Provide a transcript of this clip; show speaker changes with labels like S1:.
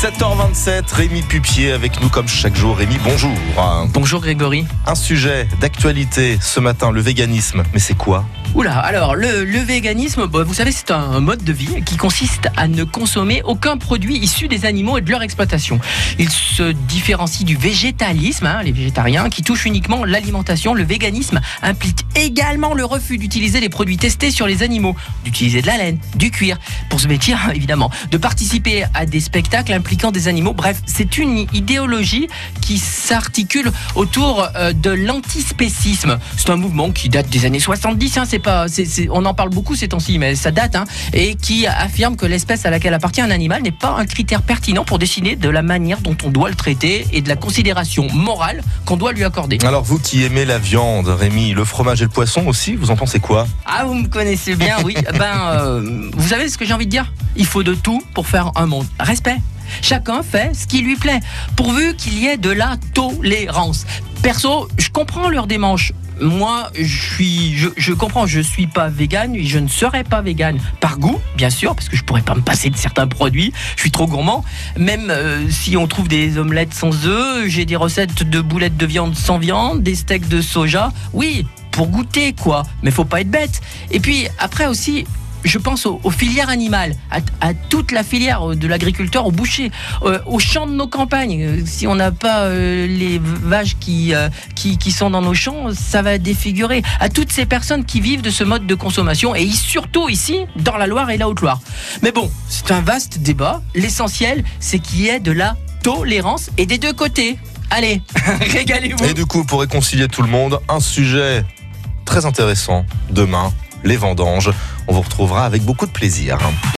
S1: 7h27, Rémi Pupier avec nous comme chaque jour. Rémi, bonjour.
S2: Bonjour Grégory.
S1: Un sujet d'actualité ce matin, le véganisme. Mais c'est quoi?
S2: Oula, alors le, le véganisme, bah, vous savez, c'est un mode de vie qui consiste à ne consommer aucun produit issu des animaux et de leur exploitation. Il se différencie du végétalisme, hein, les végétariens, qui touchent uniquement l'alimentation. Le véganisme implique également le refus d'utiliser les produits testés sur les animaux, d'utiliser de la laine, du cuir, pour se vêtir évidemment, de participer à des spectacles impliquant des animaux. Bref, c'est une idéologie qui s'articule autour euh, de l'antispécisme. C'est un mouvement qui date des années 70, hein, c'est pas, on en parle beaucoup ces temps-ci, mais ça date, hein, et qui affirme que l'espèce à laquelle appartient un animal n'est pas un critère pertinent pour décider de la manière dont on doit le traiter et de la considération morale qu'on doit lui accorder.
S1: Alors vous qui aimez la viande, Rémi, le fromage et le poisson aussi, vous en pensez quoi?
S2: Ah, vous me connaissez bien, oui. ben, euh, vous savez ce que j'ai envie de dire? Il faut de tout pour faire un monde. Respect. Chacun fait ce qui lui plaît, pourvu qu'il y ait de la tolérance. Perso, je comprends leur démarche. Moi, je suis, je, je comprends, je suis pas vegan, et je ne serai pas vegan par goût, bien sûr, parce que je pourrais pas me passer de certains produits. Je suis trop gourmand. Même euh, si on trouve des omelettes sans œufs, j'ai des recettes de boulettes de viande sans viande, des steaks de soja. Oui, pour goûter quoi, mais faut pas être bête. Et puis après aussi, je pense aux, filières animales, à, toute la filière euh, de l'agriculteur au boucher, euh, aux champs de nos campagnes. Euh, Si on n'a pas les vaches qui, qui, qui sont dans nos champs, ça va défigurer. À toutes ces personnes qui vivent de ce mode de consommation, et surtout ici, dans la Loire et la Haute-Loire. Mais bon, c'est un vaste débat. L'essentiel, c'est qu'il y ait de la tolérance et des deux côtés. Allez, régalez-vous.
S1: Et du coup, pour réconcilier tout le monde, un sujet très intéressant demain, les vendanges. On vous retrouvera avec beaucoup de plaisir.